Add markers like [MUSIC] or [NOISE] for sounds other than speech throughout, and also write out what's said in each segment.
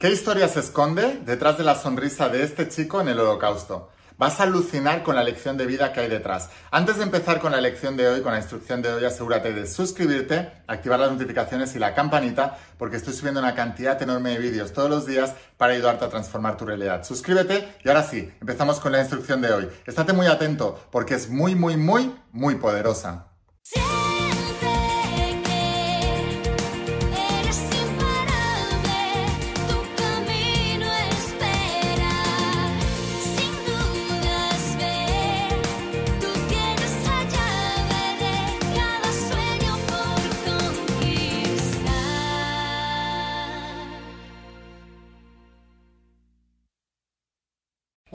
¿Qué historia se esconde detrás de la sonrisa de este chico en el holocausto? Vas a alucinar con la lección de vida que hay detrás. Antes de empezar con la lección de hoy, con la instrucción de hoy, asegúrate de suscribirte, activar las notificaciones y la campanita, porque estoy subiendo una cantidad enorme de vídeos todos los días para ayudarte a transformar tu realidad. Suscríbete y ahora sí, empezamos con la instrucción de hoy. Estate muy atento porque es muy, muy, muy, muy poderosa.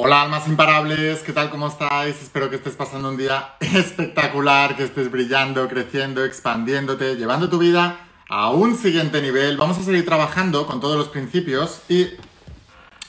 Hola almas imparables, ¿qué tal? ¿Cómo estáis? Espero que estés pasando un día [LAUGHS] espectacular, que estés brillando, creciendo, expandiéndote, llevando tu vida a un siguiente nivel. Vamos a seguir trabajando con todos los principios y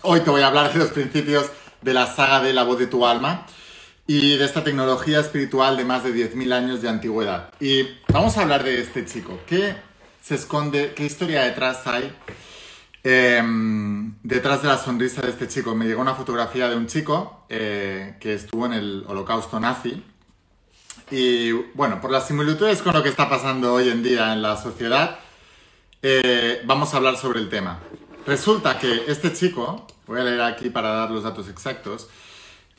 hoy te voy a hablar de los principios de la saga de la voz de tu alma y de esta tecnología espiritual de más de 10.000 años de antigüedad. Y vamos a hablar de este chico. ¿Qué se esconde? ¿Qué historia detrás hay? Em, detrás de la sonrisa de este chico me llegó una fotografía de un chico eh, que estuvo en el holocausto nazi. Y bueno, por las similitudes con lo que está pasando hoy en día en la sociedad, eh, vamos a hablar sobre el tema. Resulta que este chico, voy a leer aquí para dar los datos exactos,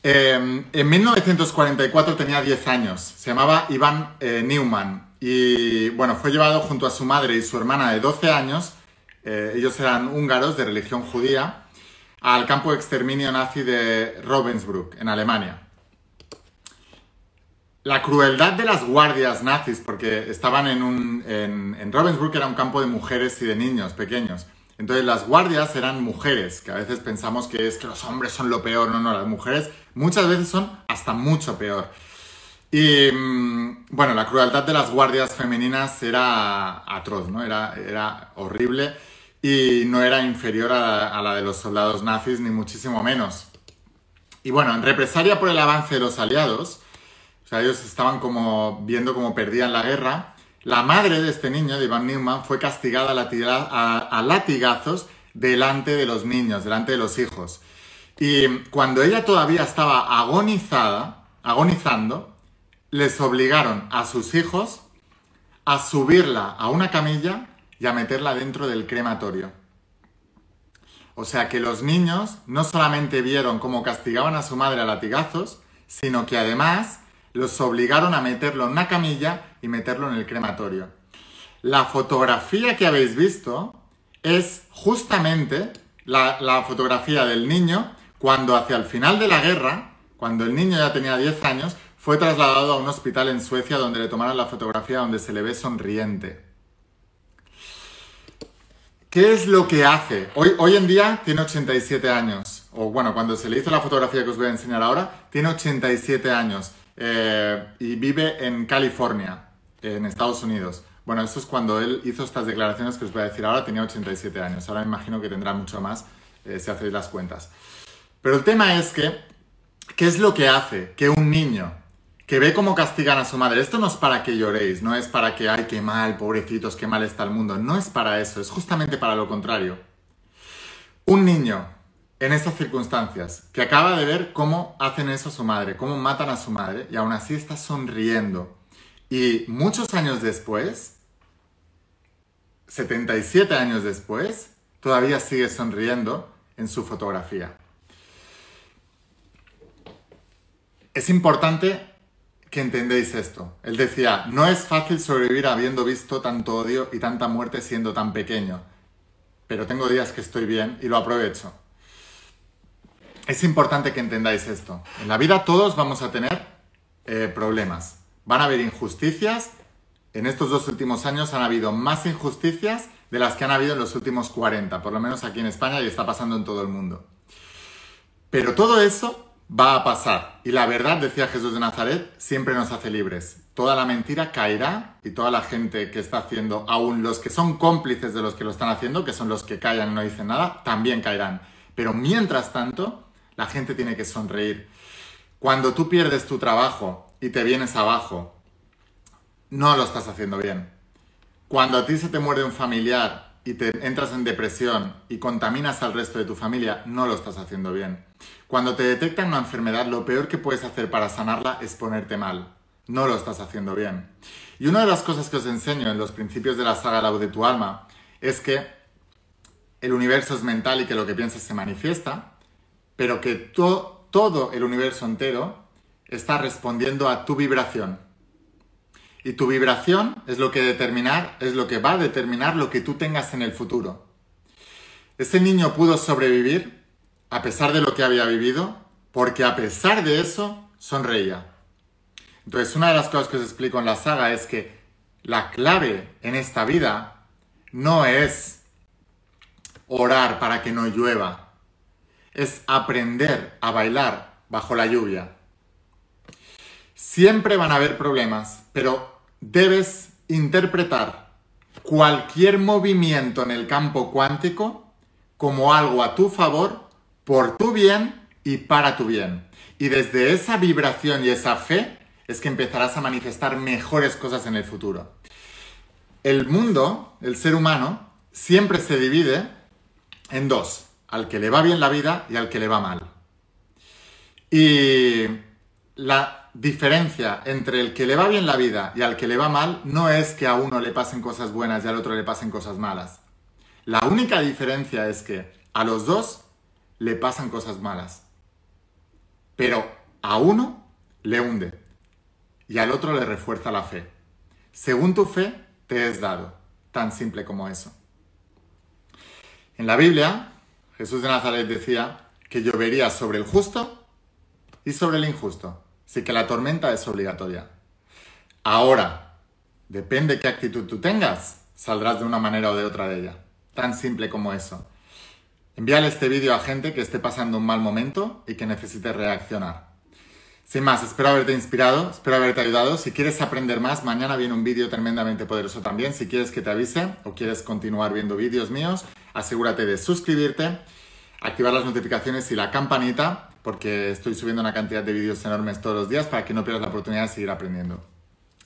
em, en 1944 tenía 10 años, se llamaba Iván eh, Newman y bueno, fue llevado junto a su madre y su hermana de 12 años eh, ellos eran húngaros de religión judía, al campo de exterminio nazi de Ravensbrück, en Alemania. La crueldad de las guardias nazis, porque estaban en un. En, en Ravensbrück era un campo de mujeres y de niños pequeños. Entonces las guardias eran mujeres, que a veces pensamos que es que los hombres son lo peor. No, no, las mujeres muchas veces son hasta mucho peor. Y mm, bueno, la crueldad de las guardias femeninas era atroz, ¿no? Era, era horrible y no era inferior a, la de los soldados nazis, ni muchísimo menos. Y bueno, en represalia por el avance de los aliados, o sea, ellos estaban como viendo cómo perdían la guerra, la madre de este niño, de Ivan Newman, fue castigada a, latigazos delante de los niños, delante de los hijos. Y cuando ella todavía estaba agonizada, agonizando, les obligaron a sus hijos a subirla a una camilla y a meterla dentro del crematorio. O sea que los niños no solamente vieron cómo castigaban a su madre a latigazos, sino que además los obligaron a meterlo en una camilla y meterlo en el crematorio. La fotografía que habéis visto es justamente la, la, fotografía del niño cuando hacia el final de la guerra, cuando el niño ya tenía 10 años, fue trasladado a un hospital en Suecia donde le tomaron la fotografía donde se le ve sonriente. ¿Qué es lo que hace? Hoy, hoy en día tiene 87 años. O bueno, cuando se le hizo la fotografía que os voy a enseñar ahora, tiene 87 años. Eh, y vive en California, en Estados Unidos. Bueno, esto es cuando él hizo estas declaraciones que os voy a decir ahora, tenía 87 años. Ahora me imagino que tendrá mucho más eh, si hacéis las cuentas. Pero el tema es que, ¿qué es lo que hace que un niño que ve cómo castigan a su madre. Esto no es para que lloréis, no es para que, ay, qué mal, pobrecitos, qué mal está el mundo. No es para eso, es justamente para lo contrario. Un niño en estas circunstancias, que acaba de ver cómo hacen eso a su madre, cómo matan a su madre, y aún así está sonriendo. Y muchos años después, 77 años después, todavía sigue sonriendo en su fotografía. Es importante que entendéis esto. Él decía, no es fácil sobrevivir habiendo visto tanto odio y tanta muerte siendo tan pequeño, pero tengo días que estoy bien y lo aprovecho. Es importante que entendáis esto. En la vida todos vamos a tener eh, problemas. Van a haber injusticias. En estos dos últimos años han habido más injusticias de las que han habido en los últimos 40, por lo menos aquí en España y está pasando en todo el mundo. Pero todo eso va a pasar. Y la verdad, decía Jesús de Nazaret, siempre nos hace libres. Toda la mentira caerá y toda la gente que está haciendo, aún los que son cómplices de los que lo están haciendo, que son los que callan y no dicen nada, también caerán. Pero mientras tanto, la gente tiene que sonreír. Cuando tú pierdes tu trabajo y te vienes abajo, no lo estás haciendo bien. Cuando a ti se te muere un familiar y te entras en depresión y contaminas al resto de tu familia, no lo estás haciendo bien. Cuando te detectan una enfermedad, lo peor que puedes hacer para sanarla es ponerte mal. No lo estás haciendo bien. Y una de las cosas que os enseño en los principios de la saga La de tu alma es que el universo es mental y que lo que piensas se manifiesta, pero que todo el universo entero está respondiendo a tu vibración. Y tu vibración es lo que determinar, es lo que va a determinar lo que tú tengas en el futuro. Ese niño pudo sobrevivir a pesar de lo que había vivido, porque a pesar de eso sonreía. Entonces, una de las cosas que os explico en la saga es que la clave en esta vida no es orar para que no llueva, es aprender a bailar bajo la lluvia. Siempre van a haber problemas, pero debes interpretar cualquier movimiento en el campo cuántico como algo a tu favor, por tu bien y para tu bien. Y desde esa vibración y esa fe es que empezarás a manifestar mejores cosas en el futuro. El mundo, el ser humano, siempre se divide en dos, al que le va bien la vida y al que le va mal. Y la diferencia entre el que le va bien la vida y al que le va mal no es que a uno le pasen cosas buenas y al otro le pasen cosas malas. La única diferencia es que a los dos le pasan cosas malas. Pero a uno le hunde y al otro le refuerza la fe. Según tu fe te es dado. Tan simple como eso. En la Biblia, Jesús de Nazaret decía que llovería sobre el justo y sobre el injusto. Así que la tormenta es obligatoria. Ahora, depende qué actitud tú tengas, saldrás de una manera o de otra de ella. Tan simple como eso. Envíale este vídeo a gente que esté pasando un mal momento y que necesite reaccionar. Sin más, espero haberte inspirado, espero haberte ayudado. Si quieres aprender más, mañana viene un vídeo tremendamente poderoso también. Si quieres que te avise o quieres continuar viendo vídeos míos, asegúrate de suscribirte, activar las notificaciones y la campanita, porque estoy subiendo una cantidad de vídeos enormes todos los días para que no pierdas la oportunidad de seguir aprendiendo.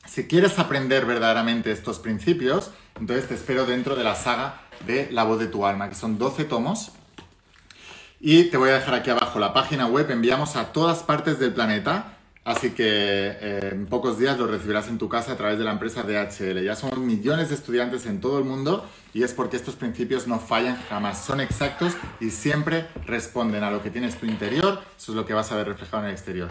Si quieres aprender verdaderamente estos principios, entonces te espero dentro de la saga de La voz de tu alma, que son 12 tomos y te voy a dejar aquí abajo la página web, enviamos a todas partes del planeta, así que eh, en pocos días lo recibirás en tu casa a través de la empresa DHL. Ya somos millones de estudiantes en todo el mundo y es porque estos principios no fallan jamás, son exactos y siempre responden a lo que tienes tu interior, eso es lo que vas a ver reflejado en el exterior.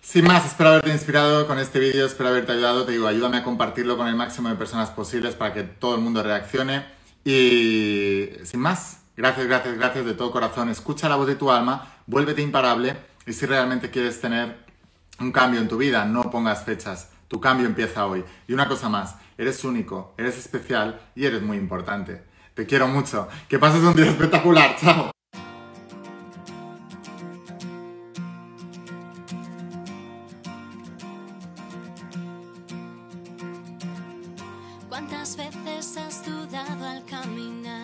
Sin más, espero haberte inspirado con este vídeo, espero haberte ayudado, te digo, ayúdame a compartirlo con el máximo de personas posibles para que todo el mundo reaccione. Y sin más, Gracias, gracias, gracias de todo corazón. Escucha la voz de tu alma, vuélvete imparable y si realmente quieres tener un cambio en tu vida, no pongas fechas. Tu cambio empieza hoy. Y una cosa más, eres único, eres especial y eres muy importante. Te quiero mucho. Que pases un día espectacular. [LAUGHS] Chao. ¿Cuántas veces has dudado al caminar?